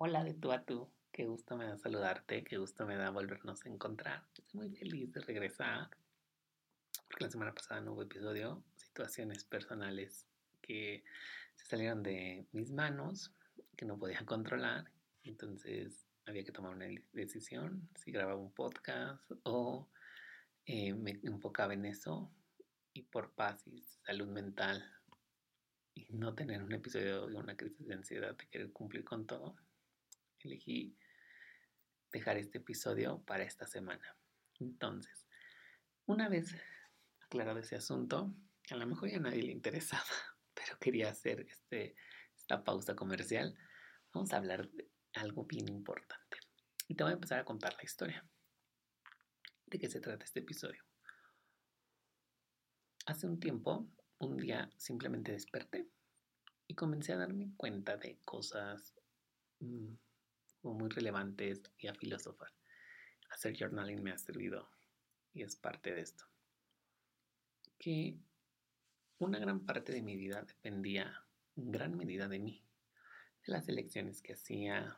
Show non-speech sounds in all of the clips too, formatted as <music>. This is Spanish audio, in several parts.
Hola de tú a tú, qué gusto me da saludarte, qué gusto me da volvernos a encontrar. Estoy muy feliz de regresar, porque la semana pasada no hubo episodio, situaciones personales que se salieron de mis manos, que no podía <laughs> controlar, entonces había que tomar una decisión, si grababa un podcast o eh, me enfocaba en eso y por paz y salud mental y no tener un episodio de una crisis de ansiedad de querer cumplir con todo, elegí dejar este episodio para esta semana. Entonces, una vez aclarado ese asunto, a lo mejor ya nadie le interesaba, <laughs> pero quería hacer este, esta pausa comercial. Vamos a hablar de algo bien importante. Y te voy a empezar a contar la historia. ¿De qué se trata este episodio? Hace un tiempo, un día simplemente desperté y comencé a darme cuenta de cosas mmm, muy relevantes y a filosofar. Hacer journaling me ha servido y es parte de esto. Que una gran parte de mi vida dependía en gran medida de mí, de las elecciones que hacía,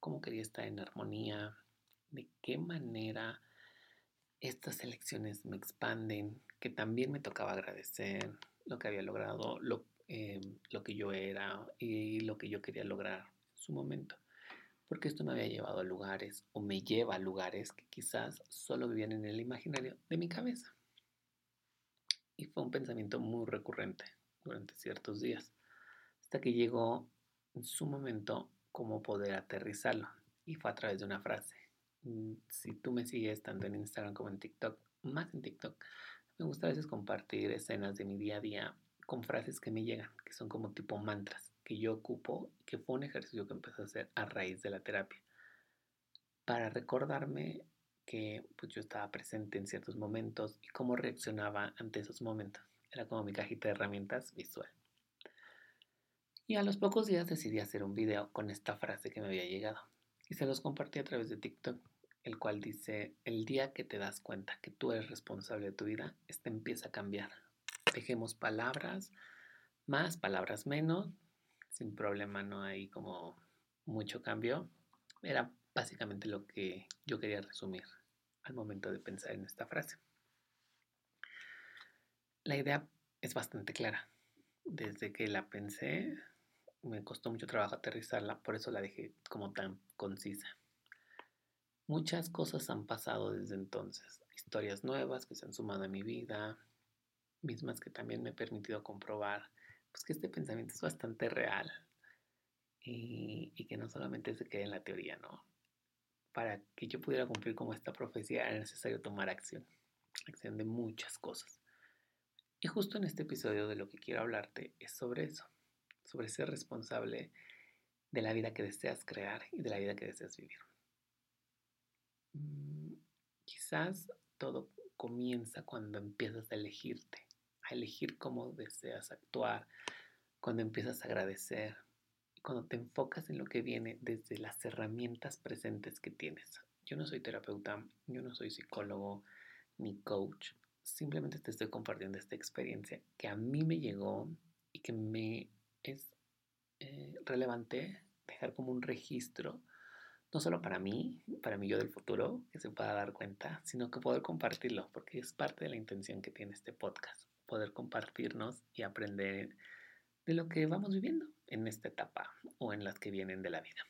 cómo quería estar en armonía, de qué manera estas elecciones me expanden, que también me tocaba agradecer lo que había logrado, lo, eh, lo que yo era y lo que yo quería lograr en su momento porque esto me había llevado a lugares o me lleva a lugares que quizás solo vivían en el imaginario de mi cabeza. Y fue un pensamiento muy recurrente durante ciertos días, hasta que llegó en su momento cómo poder aterrizarlo. Y fue a través de una frase. Mm, si tú me sigues tanto en Instagram como en TikTok, más en TikTok, me gusta a veces compartir escenas de mi día a día con frases que me llegan, que son como tipo mantras que yo ocupo, que fue un ejercicio que empecé a hacer a raíz de la terapia, para recordarme que pues, yo estaba presente en ciertos momentos y cómo reaccionaba ante esos momentos. Era como mi cajita de herramientas visual. Y a los pocos días decidí hacer un video con esta frase que me había llegado y se los compartí a través de TikTok, el cual dice, el día que te das cuenta que tú eres responsable de tu vida, este empieza a cambiar. Dejemos palabras más, palabras menos, sin problema, no hay como mucho cambio. Era básicamente lo que yo quería resumir al momento de pensar en esta frase. La idea es bastante clara. Desde que la pensé, me costó mucho trabajo aterrizarla, por eso la dejé como tan concisa. Muchas cosas han pasado desde entonces, historias nuevas que se han sumado a mi vida, mismas que también me he permitido comprobar pues que este pensamiento es bastante real y, que no solamente se quede en la teoría, ¿no? Para que yo pudiera cumplir como esta profecía era necesario tomar acción, acción de muchas cosas. Y justo en este episodio de lo que quiero hablarte es sobre eso, sobre ser responsable de la vida que deseas crear y de la vida que deseas vivir. Mm, quizás todo comienza cuando empiezas a elegirte, elegir cómo deseas actuar, cuando empiezas a agradecer cuando te enfocas en lo que viene desde las herramientas presentes que tienes. Yo no soy terapeuta, yo no soy psicólogo ni coach, simplemente te estoy compartiendo esta experiencia que a mí me llegó y que me es eh, relevante dejar como un registro, no solo para mí, para mí yo del futuro, que se pueda dar cuenta, sino que poder compartirlo, porque es parte de la intención que tiene este podcast poder compartirnos y aprender de lo que vamos viviendo en esta etapa o en las que vienen de la vida.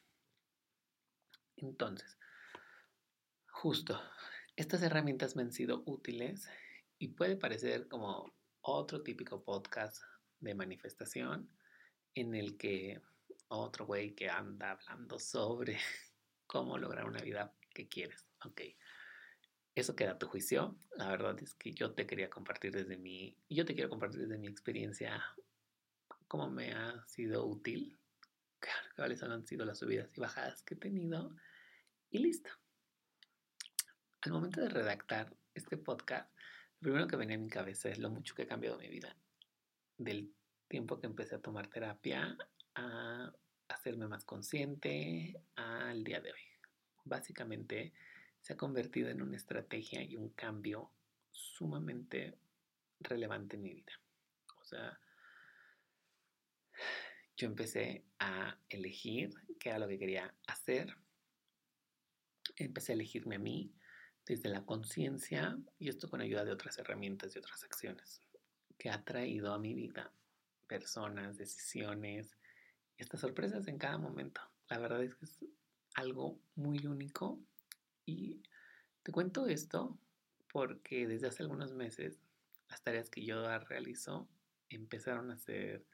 Entonces, justo, estas herramientas me han sido útiles y puede parecer como otro típico podcast de manifestación en el que otro güey que anda hablando sobre <laughs> cómo lograr una vida que quieres. Ok, eso queda a tu juicio. La verdad es que yo te quería compartir desde mi, yo te quiero compartir desde mi experiencia cómo me ha sido útil, <laughs> cuáles han sido las subidas y bajadas que he tenido y listo. Al momento de redactar este podcast, lo primero que venía a mi cabeza es lo mucho que ha cambiado mi vida. Del tiempo que empecé a tomar terapia a hacerme más consciente al día de hoy. Básicamente se ha convertido en una estrategia y un cambio sumamente relevante en mi vida. O sea, yo empecé a elegir qué era lo que quería hacer. Empecé a elegirme a mí desde la conciencia y esto con ayuda de otras herramientas y otras acciones que ha traído a mi vida personas, decisiones estas sorpresas en cada momento. La verdad es que es algo muy único y te cuento esto porque desde hace algunos meses las tareas que yo realizo empezaron a ser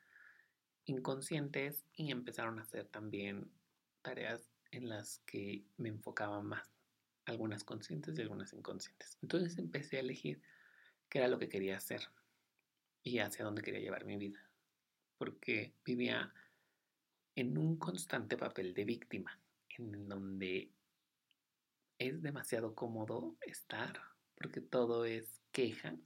inconscientes y empezaron a hacer también tareas en las que me enfocaba más, algunas conscientes y algunas inconscientes. Entonces empecé a elegir qué era lo que quería hacer y hacia dónde quería llevar mi vida, porque vivía en un constante papel de víctima, en donde es demasiado cómodo estar, porque todo es queja,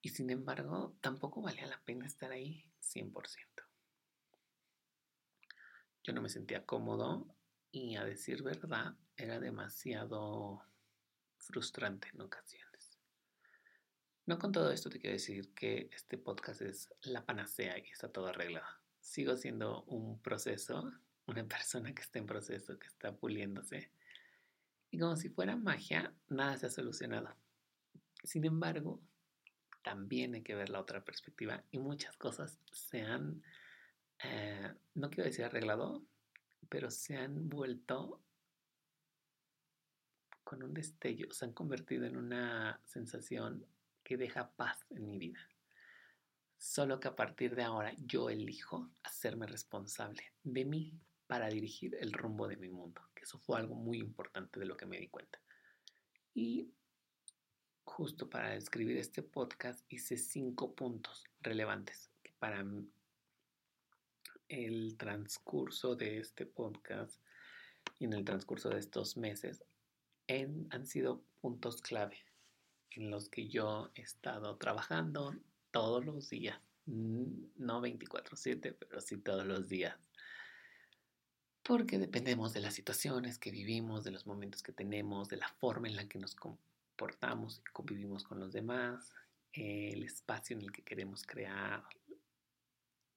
y sin embargo tampoco valía la pena estar ahí 100%. Yo no me sentía cómodo y a decir verdad era demasiado frustrante en ocasiones. No con todo esto te quiero decir que este podcast es la panacea y está todo arreglado. Sigo siendo un proceso, una <laughs> persona que está en proceso, que está puliéndose. Y como si fuera magia, nada se ha solucionado. Sin embargo, también hay que ver la otra perspectiva y muchas cosas se han eh, no quiero decir arreglado, pero se han vuelto con un destello, se han convertido en una sensación que deja paz en mi vida. Solo que a partir de ahora yo elijo hacerme responsable de mí para dirigir el rumbo de mi mundo, que eso fue algo muy importante de lo que me di cuenta. Y justo para escribir este podcast hice cinco puntos relevantes que para el transcurso de este podcast y en el transcurso de estos meses han sido puntos clave en los que yo he estado trabajando todos los días, no 24/7, pero sí todos los días. Porque dependemos de las situaciones que vivimos, de los momentos que tenemos, de la forma en la que nos comportamos y convivimos con los demás, el espacio en el que queremos crear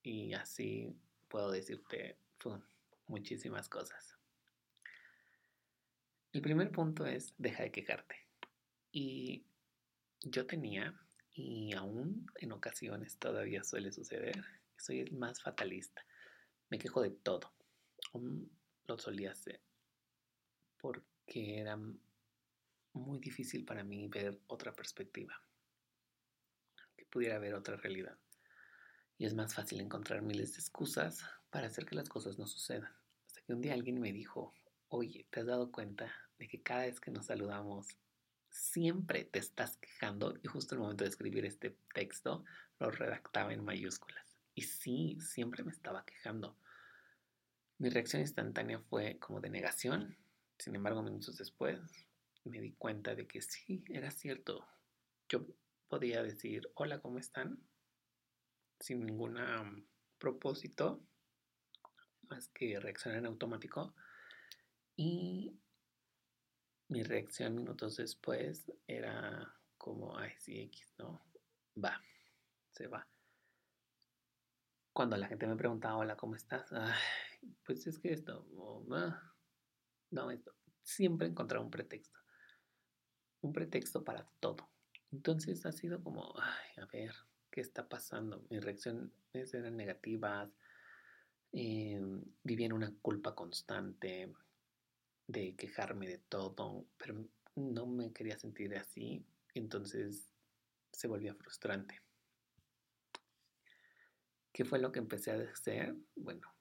y así puedo decirte muchísimas cosas. El primer punto es deja de quejarte. Y yo tenía, y aún en ocasiones todavía suele suceder, soy el más fatalista. Me quejo de todo. lo solía hacer porque era muy difícil para mí ver otra perspectiva, que pudiera ver otra realidad y es más fácil encontrar miles de excusas para hacer que las cosas no sucedan. Hasta que un día alguien me dijo, oye, ¿te has dado cuenta de que cada vez que nos saludamos siempre te estás quejando? Y justo el momento de escribir este texto lo redactaba en mayúsculas. Y sí, siempre me estaba quejando. Mi reacción instantánea fue como de negación. Sin embargo, minutos después me di cuenta de que sí, era cierto. Yo podía decir, hola, ¿cómo están? sin ningún mm, propósito más que reaccionar en automático. Y mi reacción minutos después era como, ay, sí, X, ¿no? Va, se va. Cuando la gente me preguntaba, hola, ¿cómo estás? pues es que esto, no, esto. Siempre encontrar un pretexto. Un pretexto para todo. Entonces ha sido como, ay, a ver, qué está pasando. Mis reacciones eran negativas, eh, vivía en una culpa constante de quejarme de todo, pero no me quería sentir así, entonces se volvía frustrante. ¿Qué fue lo que empecé a hacer? Bueno,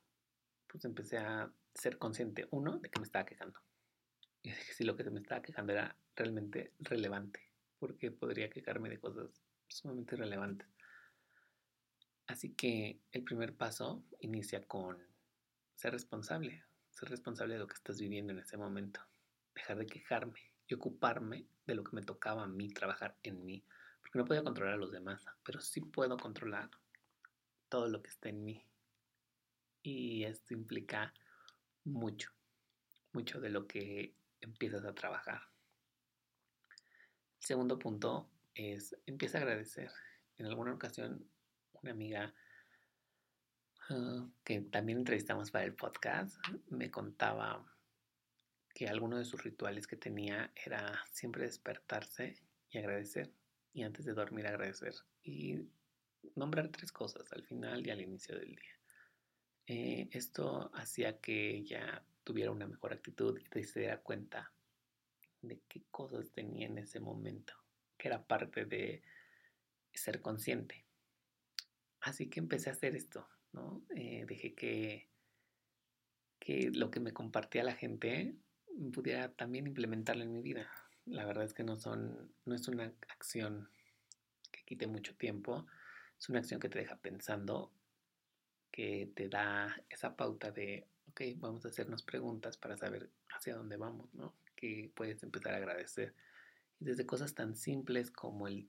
pues empecé a ser consciente, uno, de que me estaba quejando. Y de que si lo que me estaba quejando era realmente relevante, porque podría quejarme de cosas sumamente relevantes. Así que el primer paso inicia con ser responsable, ser responsable de lo que estás viviendo en ese momento, dejar de quejarme y ocuparme de lo que me tocaba a mí trabajar en mí, porque no podía controlar a los demás, pero sí puedo controlar todo lo que está en mí. Y esto implica mucho, mucho de lo que empiezas a trabajar. El segundo punto es empieza a agradecer. En alguna ocasión una amiga ah, que también entrevistamos para el podcast me contaba que alguno de sus rituales que tenía era siempre despertarse y agradecer y antes de dormir agradecer y nombrar tres cosas al final y al inicio del día. Eh, esto hacía que ella tuviera una mejor actitud y se diera cuenta de qué cosas tenía en ese momento, que era parte de ser consciente. Así que empecé a hacer esto, ¿no? Eh, dejé que, que lo que me compartía la gente pudiera también implementarlo en mi vida. La verdad es que no, son, no es una acción que quite mucho tiempo, es una acción que te deja pensando, que te da esa pauta de, ok, vamos a hacernos preguntas para saber hacia dónde vamos, ¿no? Que puedes empezar a agradecer. Desde cosas tan simples como el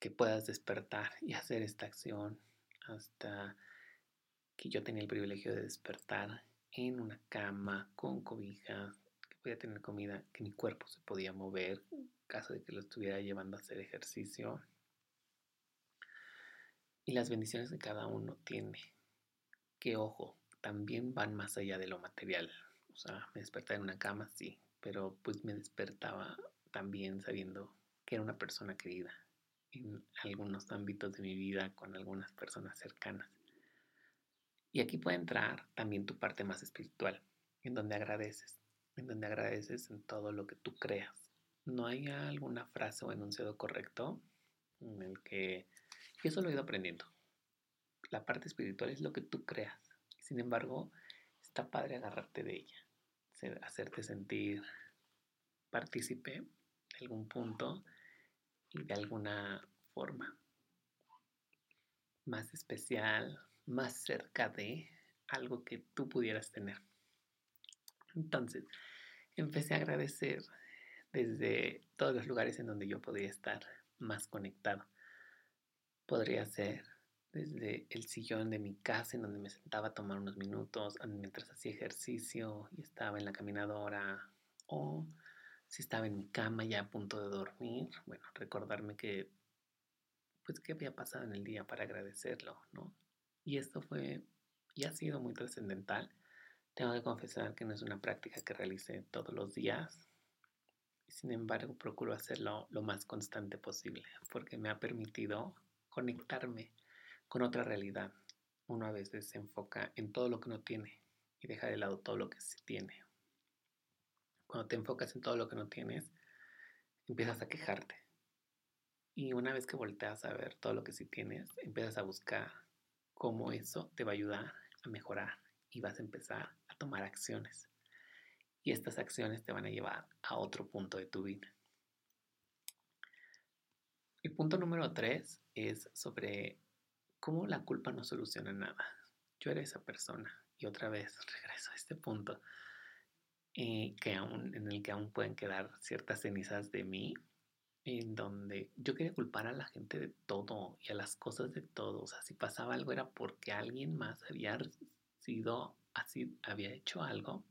que puedas despertar y hacer esta acción, hasta que yo tenía el privilegio de despertar en una cama con cobijas, que podía tener comida, que mi cuerpo se podía mover en caso de que lo estuviera llevando a hacer ejercicio. Y las bendiciones que cada uno tiene, que ojo, también van más allá de lo material. O sea, me despertaba en una cama, sí, pero pues me despertaba también sabiendo que era una persona querida en algunos ámbitos de mi vida con algunas personas cercanas. Y aquí puede entrar también tu parte más espiritual, en donde agradeces, en donde agradeces en todo lo que tú creas. No hay alguna frase o enunciado correcto en el que yo eso lo he ido aprendiendo. La parte espiritual es lo que tú creas. Sin embargo, está padre agarrarte de ella, hacerte sentir partícipe de algún punto y de alguna forma más especial, más cerca de algo que tú pudieras tener. Entonces, empecé a agradecer desde todos los lugares en donde yo podría estar más conectado. Podría ser desde el sillón de mi casa en donde me sentaba a tomar unos minutos mientras hacía ejercicio y estaba en la caminadora o si estaba en mi cama ya a punto de dormir, bueno, recordarme que pues qué había pasado en el día para agradecerlo, ¿no? Y esto fue y ha sido muy trascendental. Tengo que confesar que no es una práctica que realice todos los días. Sin embargo, procuro hacerlo lo más constante posible porque me ha permitido conectarme con otra realidad. Uno a veces se enfoca en todo lo que no tiene y deja de lado todo lo que sí tiene. Cuando te enfocas en todo lo que no tienes, empiezas a quejarte. Y una vez que volteas a ver todo lo que sí tienes, empiezas a buscar cómo eso te va a ayudar a mejorar y vas a empezar a tomar acciones. Y estas acciones te van a llevar a otro punto de tu vida. El punto número tres es sobre cómo la culpa no soluciona nada. Yo era esa persona y otra vez <laughs> regreso a este punto eh, que aún, en el que aún pueden quedar ciertas cenizas de mí, en donde yo quería culpar a la gente de todo y a las cosas de todo. O sea, si pasaba algo era porque alguien más había sido así, había hecho algo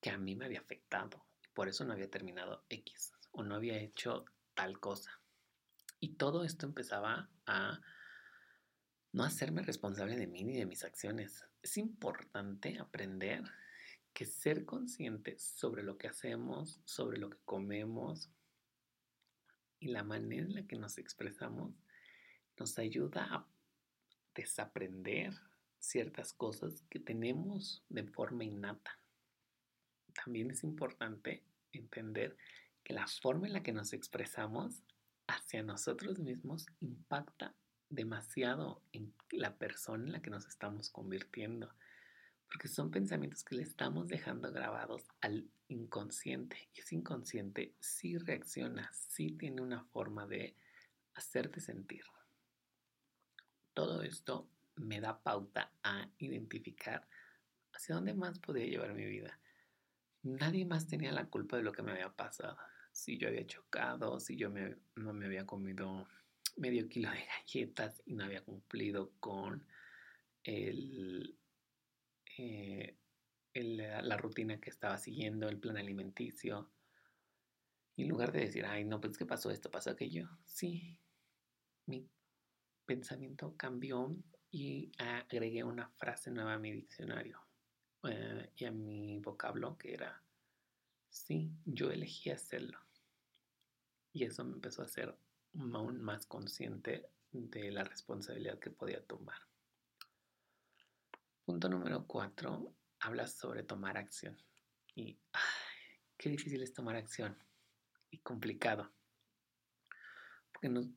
que a mí me había afectado. Por eso no había terminado X o no había hecho tal cosa. Y todo esto empezaba a no hacerme responsable de mí ni de mis acciones. Es importante aprender que ser conscientes sobre lo que hacemos, sobre lo que comemos y la manera en la que nos expresamos nos ayuda a desaprender ciertas cosas que tenemos de forma innata. También es importante entender que la forma en la que nos expresamos hacia nosotros mismos impacta demasiado en la persona en la que nos estamos convirtiendo, porque son pensamientos que le estamos dejando grabados al inconsciente y ese inconsciente sí reacciona, sí tiene una forma de hacerte sentir. Todo esto me da pauta a identificar hacia dónde más podía llevar mi vida. Nadie más tenía la culpa de lo que me había pasado. Si yo había chocado, si yo no me había comido medio kilo de galletas y no había cumplido con el eh, la rutina que estaba siguiendo, el plan alimenticio. Y en lugar de decir, ay, no, pues, ¿qué pasó esto? ¿Pasó aquello? Sí, mi pensamiento cambió y agregué una frase nueva a mi diccionario eh, y a mi vocablo que era, sí, yo elegí hacerlo. Y eso me empezó a hacer aún más consciente de la responsabilidad que podía tomar. Punto número cuatro, hablas sobre tomar acción. Y qué difícil es tomar acción y complicado. Porque no,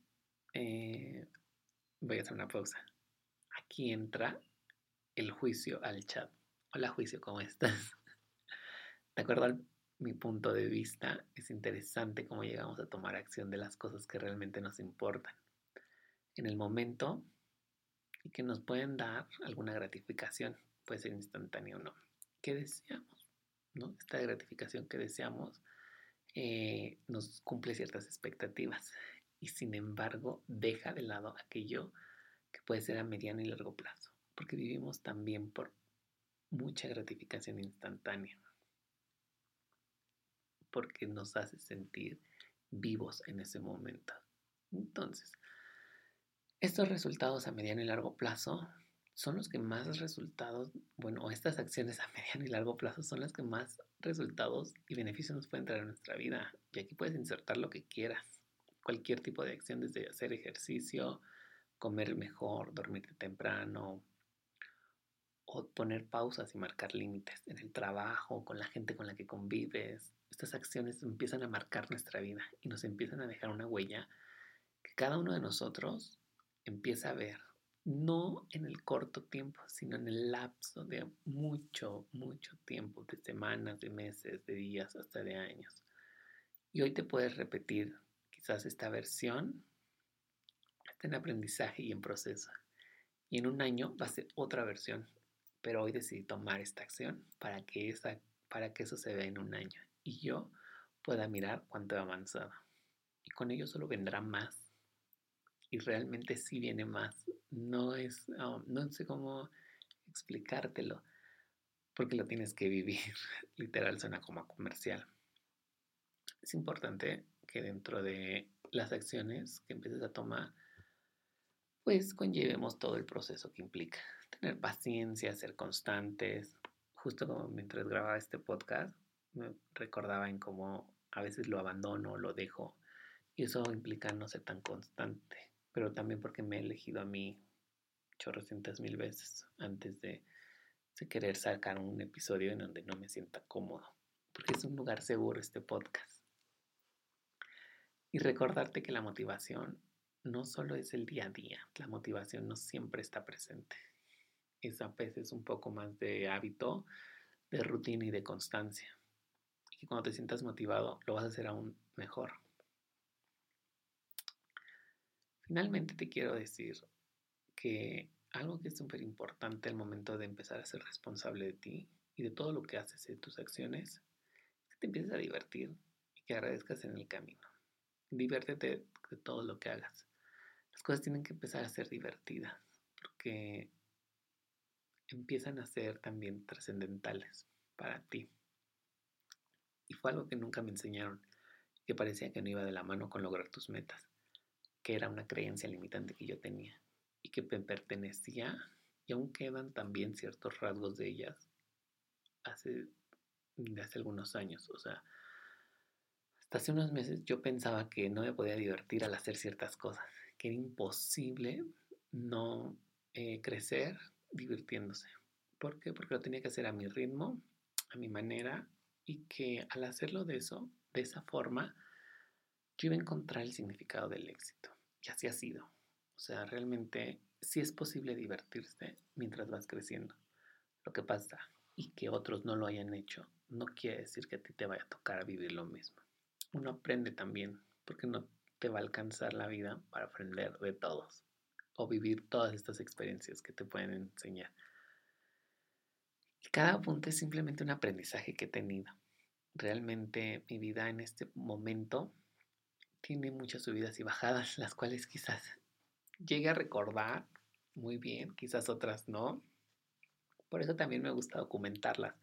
eh, voy a hacer una pausa. Aquí entra el juicio al chat. Hola juicio, ¿cómo estás? De acuerdo a mi punto de vista, es interesante cómo llegamos a tomar acción de las cosas que realmente nos importan. En el momento y que nos pueden dar alguna gratificación, puede ser instantánea o no. ¿Qué deseamos? ¿no? Esta gratificación que deseamos eh, nos cumple ciertas expectativas y sin embargo deja de lado aquello que puede ser a mediano y largo plazo, porque vivimos también por mucha gratificación instantánea, porque nos hace sentir vivos en ese momento. Entonces, estos resultados a mediano y largo plazo son los que más resultados, bueno, estas acciones a <laughs> mediano y largo plazo son las que más resultados y beneficios nos pueden traer a nuestra vida. Y aquí puedes insertar lo que quieras, cualquier tipo de acción, desde hacer ejercicio, comer mejor, dormirte temprano, o poner pausas y marcar límites en el trabajo, con la gente con la que convives. Estas acciones empiezan a marcar nuestra vida y nos empiezan a dejar una huella que cada uno de nosotros empieza a ver no en el corto tiempo, sino en el lapso de mucho, mucho tiempo, de semanas, de meses, de días, hasta de años. Y hoy te puedes repetir quizás esta versión, está en aprendizaje y en proceso. Y en un año va a ser otra versión, pero hoy decidí tomar esta acción para que, esa, para que eso se vea en un año y yo pueda mirar cuánto he avanzado. Y con ello solo vendrá más y realmente sí viene más. No es, um, no sé cómo explicártelo, porque lo tienes que vivir. <laughs> Literal suena como comercial. Es importante que dentro de las acciones que empieces a tomar, pues conllevemos todo el proceso que implica. Tener paciencia, ser constantes. Justo como mientras grababa este podcast, me recordaba en cómo a veces lo abandono, lo dejo, y eso implica no ser tan constante pero también porque me he elegido a mí chorrocientas mil veces antes de, querer sacar un episodio en donde no me sienta cómodo, porque es un lugar seguro este podcast. Y recordarte que la motivación no solo es el día a día, la motivación no siempre está presente. Es a veces un poco más de hábito, de rutina y de constancia. Y cuando te sientas motivado lo vas a hacer aún mejor. Finalmente te quiero decir que algo que es súper importante al momento de empezar a ser responsable de ti y de todo lo que haces en tus acciones es que te empieces a divertir y que agradezcas en el camino. Diviértete de todo lo que hagas. Las cosas tienen que empezar a ser divertidas porque empiezan a ser también trascendentales para ti. Y fue algo que nunca me enseñaron, que parecía que no iba de la mano con lograr tus metas que era una creencia limitante que yo tenía y que me pertenecía y aún quedan también ciertos rasgos de ellas hace, de hace algunos años. O sea, hasta hace unos meses yo pensaba que no me podía divertir al hacer ciertas cosas, que era imposible no eh, crecer divirtiéndose. ¿Por qué? Porque lo tenía que hacer a mi ritmo, a mi manera y que al hacerlo de eso, de esa forma, yo iba a encontrar el significado del éxito. Y así ha sido. O sea, realmente sí es posible divertirse mientras vas creciendo. Lo que pasa y que otros no lo hayan hecho no quiere decir que a ti te vaya a tocar vivir lo mismo. Uno aprende también porque no te va a alcanzar la vida para aprender de todos o vivir todas estas experiencias que te pueden enseñar. Y cada punto es simplemente un aprendizaje que he tenido. Realmente mi vida en este momento tiene muchas subidas y bajadas, las cuales quizás llegue a recordar muy bien, quizás otras no, Por eso también me gusta documentarlas.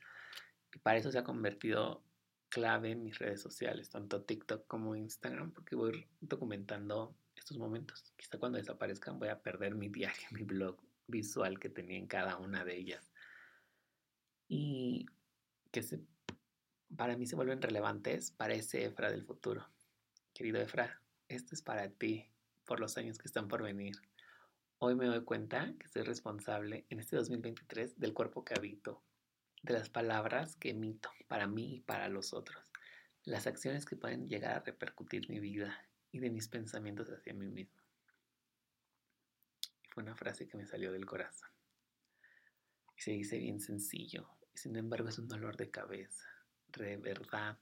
Y para eso se ha convertido clave en mis redes sociales, tanto TikTok como Instagram, porque voy documentando estos momentos. Quizá cuando desaparezcan voy a perder mi diario, <laughs> mi blog visual que tenía en cada una de ellas. Y que para mí se vuelven relevantes para ese Efra del futuro. Querido Efra, esto es para ti por los años que están por venir. Hoy me doy cuenta que soy responsable en este 2023 del cuerpo que habito, de las palabras que emito para mí y para los otros, las acciones que pueden llegar a repercutir mi vida y de mis pensamientos hacia mí mismo. fue una frase que me salió del corazón. Y se dice bien sencillo, y sin embargo es un dolor de cabeza, de verdad.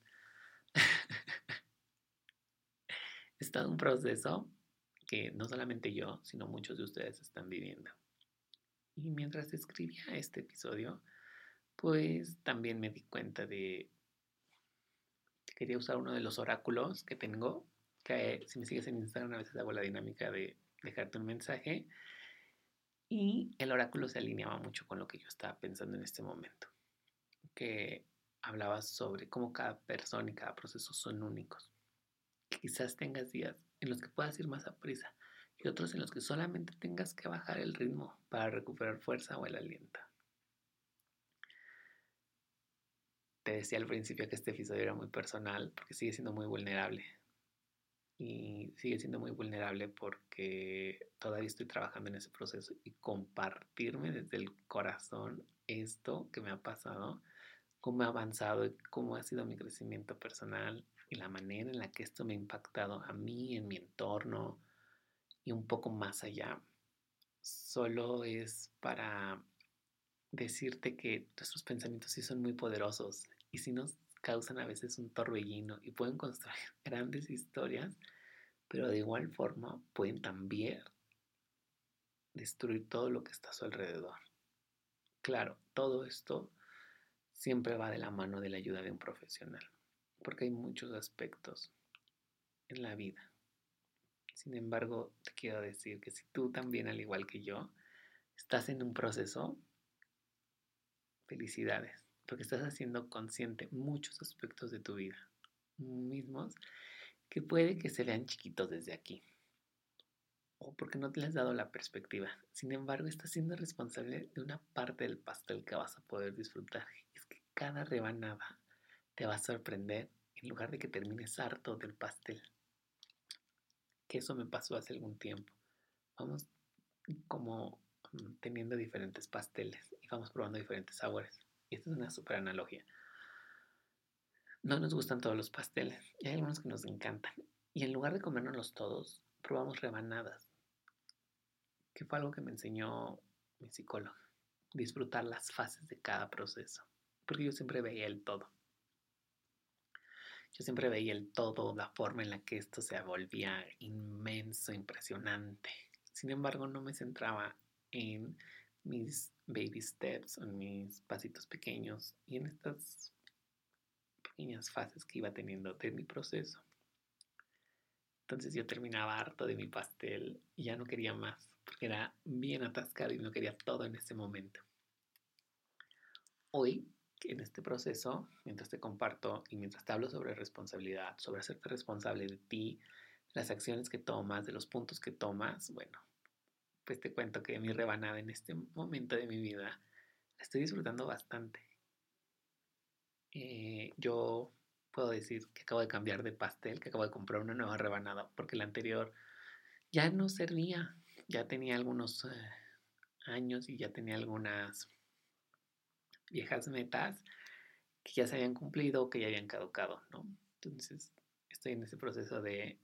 <laughs> es todo un proceso que no solamente yo, sino muchos de ustedes están viviendo. Y mientras escribía este episodio, pues también me di cuenta de que quería usar uno de los oráculos que tengo, que si me sigues en Instagram a veces hago la dinámica de dejarte un mensaje y el oráculo se alineaba mucho con lo que yo estaba pensando en este momento, que hablaba sobre cómo cada persona y cada proceso son únicos. Quizás tengas días en los que puedas ir más a prisa y otros en los que solamente tengas que bajar el ritmo para recuperar fuerza o el aliento. Te decía al principio que este episodio era muy personal porque sigue siendo muy vulnerable. Y sigue siendo muy vulnerable porque todavía estoy trabajando en ese proceso y compartirme desde el corazón esto que me ha pasado, cómo ha avanzado cómo ha sido mi crecimiento personal y la manera en la que esto me ha impactado a mí, en mi entorno y un poco más allá. Solo es para decirte que nuestros pensamientos sí son muy poderosos y si nos causan a veces un torbellino y pueden construir <laughs> grandes historias, pero de igual forma pueden también destruir todo lo que está a su alrededor. Claro, todo esto siempre va de la mano de la ayuda de un profesional, porque hay muchos aspectos en la vida. Sin embargo, te quiero decir que si tú también, al igual que yo, estás en un proceso, felicidades porque estás haciendo consciente muchos aspectos de tu vida mismos que puede que se vean chiquitos desde aquí o porque no te has dado la perspectiva. Sin embargo, estás siendo responsable de una parte del pastel que vas a poder disfrutar. Es que cada rebanada te va a sorprender en lugar de que termines harto del pastel. Que eso me pasó hace algún tiempo. Vamos como mm, teniendo diferentes pasteles y vamos probando diferentes sabores. Y esta es una super analogía. No nos gustan todos los pasteles y hay algunos que nos encantan. Y en lugar de comérnoslos todos, probamos rebanadas, que fue algo que me enseñó mi psicólogo. Disfrutar las fases de cada proceso. Porque yo siempre veía el todo. Yo siempre veía el todo, la forma en la que esto se volvía inmenso, impresionante. Sin embargo, no me centraba en mis baby steps, en mis pasitos pequeños y en estas pequeñas fases que iba teniendo de mi proceso. Entonces yo terminaba harto de mi pastel y ya no quería más, porque era bien atascado y no quería todo en ese momento. Hoy, en este proceso, mientras te comparto y mientras te hablo sobre responsabilidad, sobre hacerte responsable de ti, las acciones que tomas, de los puntos que tomas, bueno, pues te cuento que mi rebanada en este momento de mi vida la estoy disfrutando bastante. Eh, yo puedo decir que acabo de cambiar de pastel, que acabo de comprar una nueva rebanada, porque la anterior ya no servía, ya tenía algunos eh, años y ya tenía algunas viejas metas que ya se habían cumplido o que ya habían caducado, ¿no? Entonces estoy en ese proceso de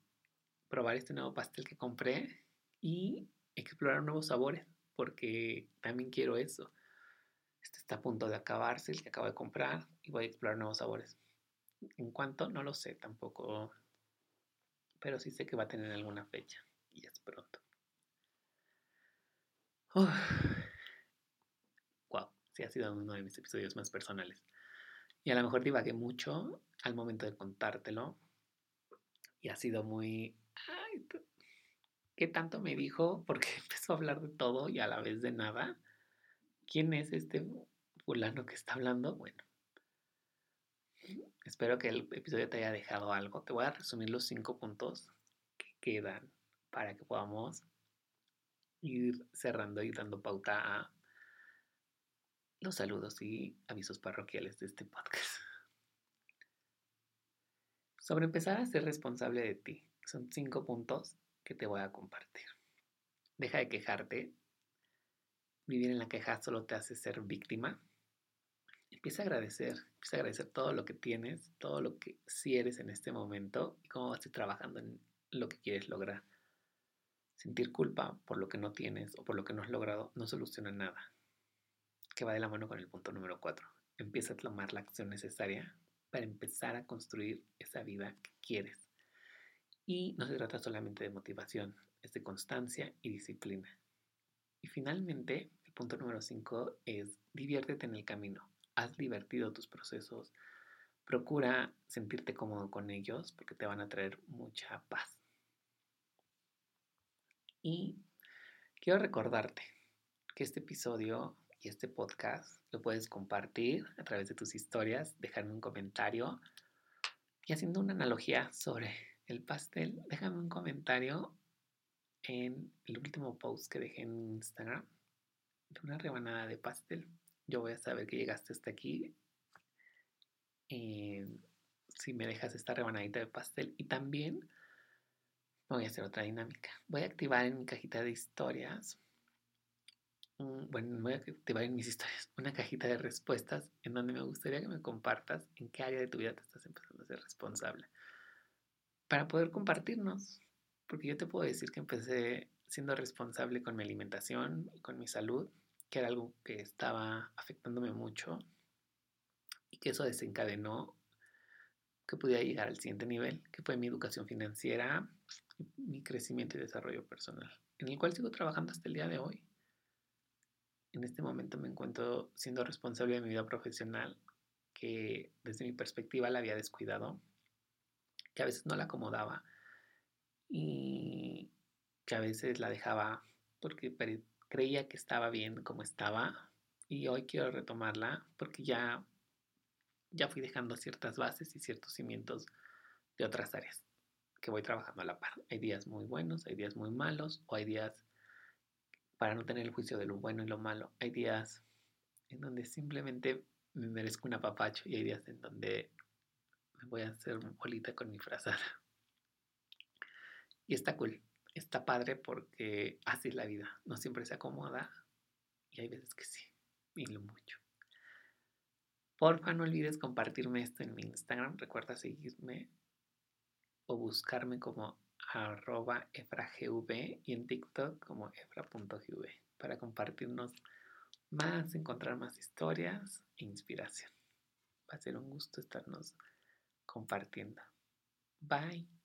probar este nuevo pastel que compré y explorar nuevos sabores, porque también quiero eso. Este está a punto de acabarse, el que acabo de comprar, y voy a explorar nuevos sabores. En cuanto, no lo sé tampoco, pero sí sé que va a tener alguna fecha, y es pronto. Wow, sí ha sido uno de mis episodios más personales. Y a lo mejor divagué mucho al momento de contártelo. Y ha sido muy... ¿Qué tanto me dijo? <laughs> Porque empezó a hablar de todo y a la vez de nada. ¿Quién es este fulano que está hablando, bueno. Espero que el episodio te haya dejado algo. Te voy a resumir los cinco puntos que quedan para que podamos ir cerrando y dando pauta a los saludos y avisos parroquiales de este podcast. Sobre empezar a ser responsable de ti. Son cinco puntos que te voy a compartir. Deja de quejarte. Vivir en la queja solo te hace ser víctima. Empieza a agradecer, empieza a agradecer todo lo que tienes, todo lo que sí eres en este momento y cómo vas trabajando en lo que quieres lograr. Sentir culpa por lo que no tienes o por lo que no has logrado no soluciona nada. Que va de la mano con el punto número 4. Empieza a tomar la acción necesaria para empezar a construir esa vida que quieres. Y no se trata solamente de motivación, es de constancia y disciplina. Y finalmente, el punto número 5 es diviértete en el camino. Haz divertido tus procesos. Procura sentirte cómodo con ellos porque te van a traer mucha paz. Y quiero recordarte que este episodio y este podcast lo puedes compartir a través de tus historias, dejarme un comentario y haciendo una analogía sobre el pastel, déjame un comentario en el último post que dejé en Instagram de una rebanada de pastel. Yo voy a saber que llegaste hasta aquí. Eh, si me dejas esta rebanadita de pastel. Y también voy a hacer otra dinámica. Voy a activar en mi cajita de historias. Bueno, voy a activar en mis historias una cajita de respuestas en donde me gustaría que me compartas en qué área de tu vida te estás empezando a ser responsable para poder compartirnos. Porque yo te puedo decir que empecé siendo responsable con mi alimentación con mi salud, que era algo que estaba afectándome mucho y que eso desencadenó que pudiera llegar al siguiente nivel, que fue mi educación financiera, mi crecimiento y desarrollo personal, en el cual sigo trabajando hasta el día de hoy. En este momento me encuentro siendo responsable de mi vida profesional, que desde mi perspectiva la había descuidado que a veces no la acomodaba y que a veces la dejaba porque creía que estaba bien como estaba y hoy quiero retomarla porque ya, ya fui dejando ciertas bases y ciertos cimientos de otras áreas que voy trabajando a la par. Hay días muy buenos, hay días muy malos o hay días para no tener el juicio de lo bueno y lo malo. Hay días en donde simplemente me merezco un apapacho y hay días en donde voy a hacer bolita con mi frazada. Y está cool, está padre porque así es la vida, no siempre se acomoda y hay veces que sí, y lo mucho. Porfa, no olvides compartirme esto en mi Instagram, recuerda seguirme o buscarme como arroba efragv y en TikTok como efra.gv para compartirnos más, encontrar más historias e inspiración. Va a ser un gusto estarnos compartiendo. Bye.